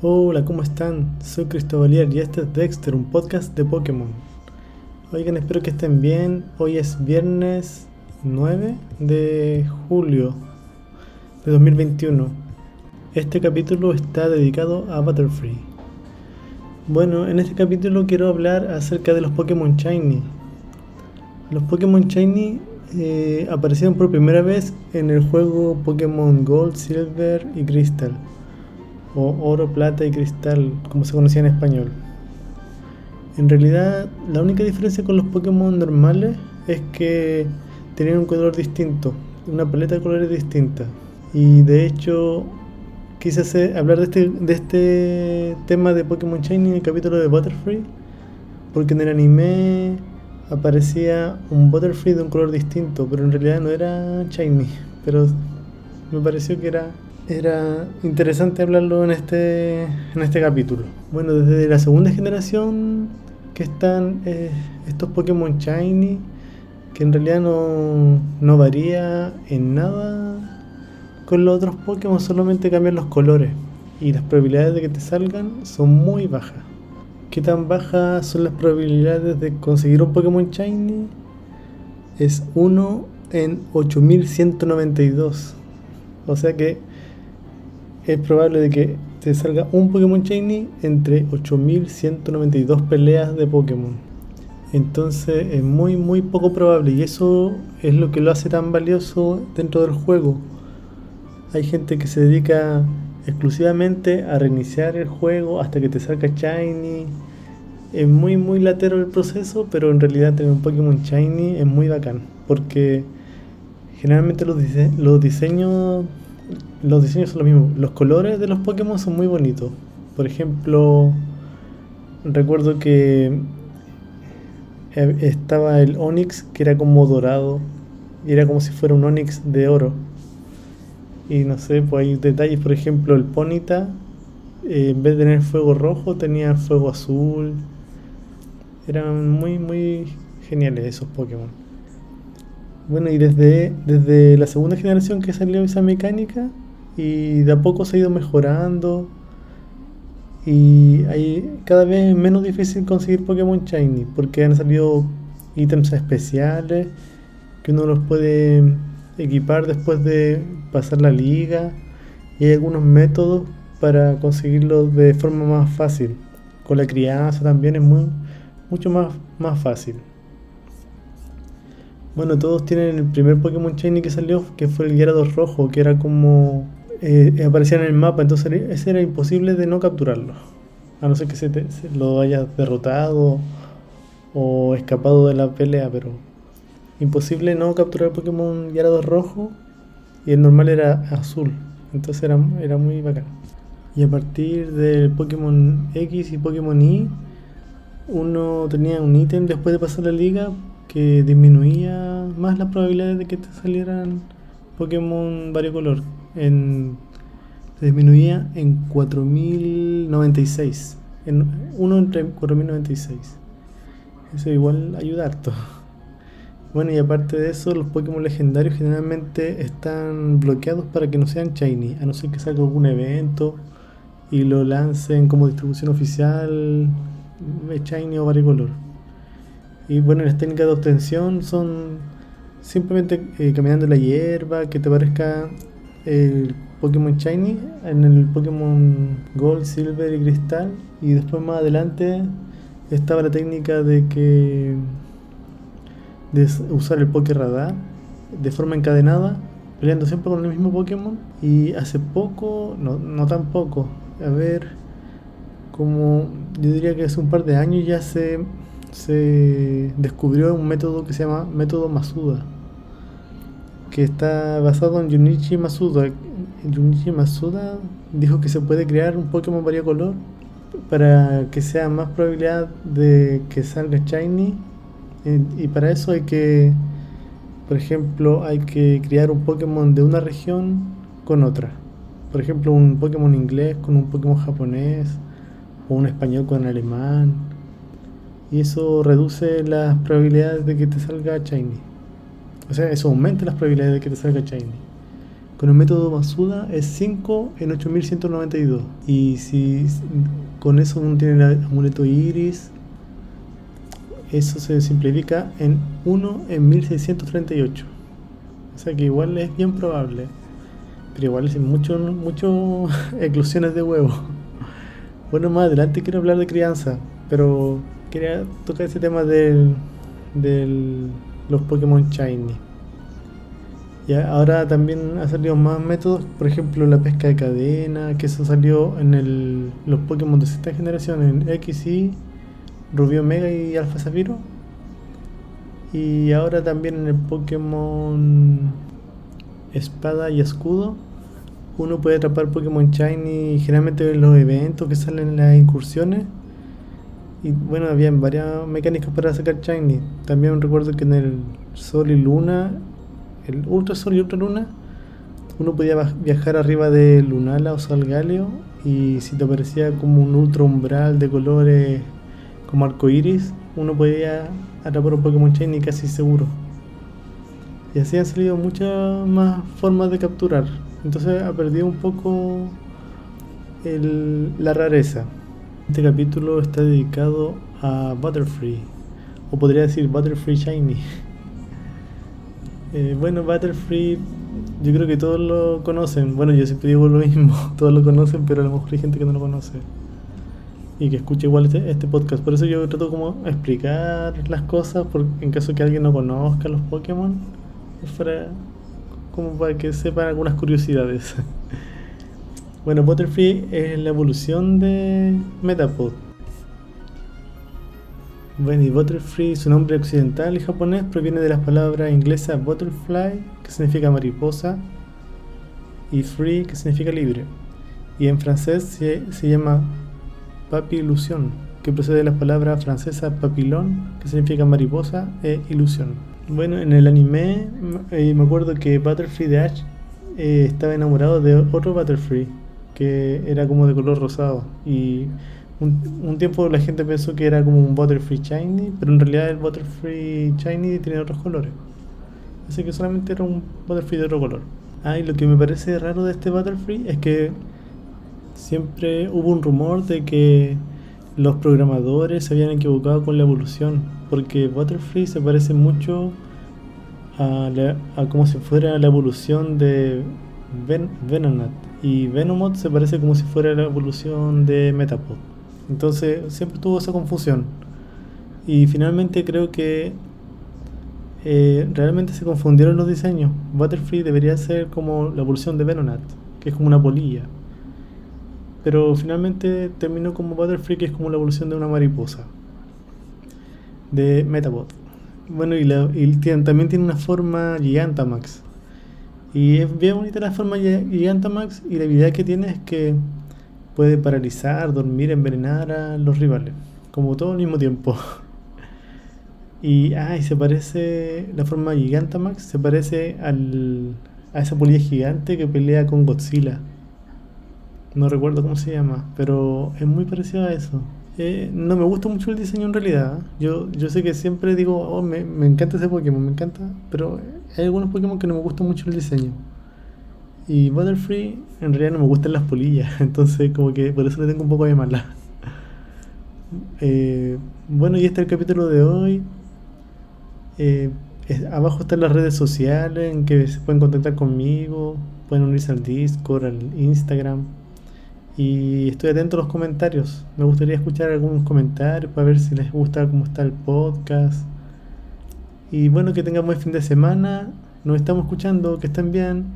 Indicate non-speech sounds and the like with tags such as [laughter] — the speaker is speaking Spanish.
Hola, ¿cómo están? Soy Cristóbalier y este es Dexter, un podcast de Pokémon. Oigan, espero que estén bien. Hoy es viernes 9 de julio de 2021. Este capítulo está dedicado a Butterfree. Bueno, en este capítulo quiero hablar acerca de los Pokémon Shiny. Los Pokémon Shiny eh, aparecieron por primera vez en el juego Pokémon Gold, Silver y Crystal, o Oro, Plata y Cristal, como se conocía en español. En realidad, la única diferencia con los Pokémon normales es que tenían un color distinto, una paleta de colores distinta. Y de hecho, quise hablar de este, de este tema de Pokémon Shiny en el capítulo de Butterfree, porque en el anime aparecía un Butterfree de un color distinto, pero en realidad no era shiny. Pero me pareció que era, era interesante hablarlo en este, en este capítulo. Bueno, desde la segunda generación que están eh, estos Pokémon shiny, que en realidad no, no varía en nada con los otros Pokémon, solamente cambian los colores. Y las probabilidades de que te salgan son muy bajas. ¿Qué tan bajas son las probabilidades de conseguir un Pokémon Shiny? Es 1 en 8192. O sea que es probable de que te salga un Pokémon Shiny entre 8192 peleas de Pokémon. Entonces es muy muy poco probable y eso es lo que lo hace tan valioso dentro del juego. Hay gente que se dedica exclusivamente a reiniciar el juego hasta que te salga Shiny. Es muy muy latero el proceso, pero en realidad tener un Pokémon Shiny es muy bacán. Porque generalmente los, los diseños los diseños son los mismos. Los colores de los Pokémon son muy bonitos. Por ejemplo, recuerdo que eh, estaba el Onix que era como dorado y era como si fuera un Onix de oro. Y no sé, pues hay detalles, por ejemplo, el Ponita, eh, en vez de tener fuego rojo, tenía fuego azul. Eran muy, muy geniales esos Pokémon. Bueno, y desde, desde la segunda generación que salió esa mecánica, y de a poco se ha ido mejorando. Y hay cada vez menos difícil conseguir Pokémon Shiny, porque han salido ítems especiales que uno los puede equipar después de pasar la liga y hay algunos métodos para conseguirlo de forma más fácil. Con la crianza también es mucho más, más fácil. Bueno, todos tienen el primer Pokémon Shiny que salió, que fue el Gyarados rojo, que era como... Eh, aparecía en el mapa, entonces ese era imposible de no capturarlo. A no ser que se, se lo hayas derrotado o escapado de la pelea, pero imposible no capturar Pokémon Gyarados rojo y el normal era azul. Entonces era, era muy bacán. Y a partir del Pokémon X y Pokémon Y, uno tenía un ítem después de pasar la liga que disminuía más las probabilidades de que te salieran Pokémon variocolor. En, se disminuía en 4096. En, uno entre 4096. Eso igual ayuda harto. Bueno, y aparte de eso, los Pokémon legendarios generalmente están bloqueados para que no sean shiny, a no ser que salga algún evento y lo lancen como distribución oficial shiny o varicolor. Y bueno, las técnicas de obtención son simplemente eh, caminando la hierba, que te parezca el Pokémon Shiny en el Pokémon Gold, Silver y Cristal. Y después más adelante estaba la técnica de que de usar el Poké Radar de forma encadenada, peleando siempre con el mismo Pokémon. Y hace poco, no, no tan poco, a ver, como yo diría que hace un par de años ya se, se descubrió un método que se llama método Masuda, que está basado en Junichi Masuda. Junichi Masuda dijo que se puede crear un Pokémon color para que sea más probabilidad de que salga Shiny y para eso hay que, por ejemplo, hay que crear un Pokémon de una región con otra. Por ejemplo, un Pokémon inglés con un Pokémon japonés o un español con alemán. Y eso reduce las probabilidades de que te salga Shiny. O sea, eso aumenta las probabilidades de que te salga Shiny. con el método Masuda es 5 en 8192. Y si con eso uno tiene el amuleto iris, eso se simplifica en 1 en 1638. O sea que igual es bien probable. Pero igual es mucho, mucho [laughs] eclosiones de huevo. Bueno, más adelante quiero hablar de crianza, pero quería tocar ese tema de los Pokémon Shiny. Y ahora también ha salido más métodos, por ejemplo la pesca de cadena, que eso salió en el, los Pokémon de sexta generación, en XY, Rubio Mega y Alpha Zafiro. Y ahora también en el Pokémon Espada y Escudo, uno puede atrapar Pokémon Shiny generalmente en los eventos que salen en las incursiones. Y bueno, había varias mecánicas para sacar Shiny. También recuerdo que en el Sol y Luna el Ultra Sol y Ultra Luna, uno podía viajar arriba de Lunala o Salgaleo y si te aparecía como un Ultra Umbral de colores como arco iris, uno podía atrapar un Pokémon Shiny casi seguro. Y así han salido muchas más formas de capturar. Entonces ha perdido un poco la rareza. Este capítulo está dedicado a Butterfree, o podría decir Butterfree Shiny. Eh, bueno, Butterfree, yo creo que todos lo conocen. Bueno, yo siempre digo lo mismo, [laughs] todos lo conocen, pero a lo mejor hay gente que no lo conoce. Y que escuche igual este, este podcast. Por eso yo trato como explicar las cosas, por, en caso que alguien no conozca los Pokémon, para, como para que sepan algunas curiosidades. [laughs] bueno, Butterfree es la evolución de Metapod bueno, y Butterfree, su nombre occidental y japonés, proviene de las palabras inglesas butterfly, que significa mariposa, y free, que significa libre. Y en francés se, llama papilusión, que procede de las palabras francesas papillon, que significa mariposa, e ilusión. Bueno, en el anime eh, me acuerdo que Butterfree de Ash eh, estaba enamorado de otro Butterfree, que era como de color rosado. Y un, tiempo la gente pensó que era como un Butterfree Shiny, pero en realidad el Butterfree Shiny tiene otros colores. Así que solamente era un Butterfree de otro color. Ah, y lo que me parece raro de este Butterfree es que siempre hubo un rumor de que los programadores se habían equivocado con la evolución, porque Butterfree se parece mucho a, como si fuera la evolución de Ven Venonat, y Venomoth se parece como si fuera la evolución de Metapod. Entonces siempre tuvo esa confusión. Y finalmente creo que eh, realmente se confundieron los diseños. Butterfree debería ser como la evolución de Venonat, que es como una polilla. Pero finalmente terminó como Butterfree, que es como la evolución de una mariposa. De Metapod. Bueno, y, también tiene una forma Gigantamax. Y es bien bonita la forma Gigantamax. Y la habilidad que tiene es que puede paralizar, dormir, envenenar a los rivales, como todo al mismo tiempo. [laughs] Y, ay, se parece, la forma Gigantamax se parece al, a esa polilla gigante que pelea con Godzilla. No recuerdo cómo se llama, pero es muy parecido a eso. Eh, no me gusta mucho el diseño en realidad. Yo, yo sé que siempre digo, oh, me, me encanta ese Pokémon, me encanta, pero hay algunos Pokémon que no me gusta mucho el diseño. Y Butterfree en realidad no me gustan las polillas, [laughs] entonces como que por eso le tengo un poco de mala. [laughs] Eh, bueno, y este es el capítulo de hoy. Eh, abajo están las redes sociales en que se pueden contactar conmigo, pueden unirse al Discord, al Instagram. Y estoy atento a los comentarios. Me gustaría escuchar algunos comentarios para ver si les gusta cómo está el podcast. Y bueno, que tengan buen fin de semana. Nos estamos escuchando, que estén bien.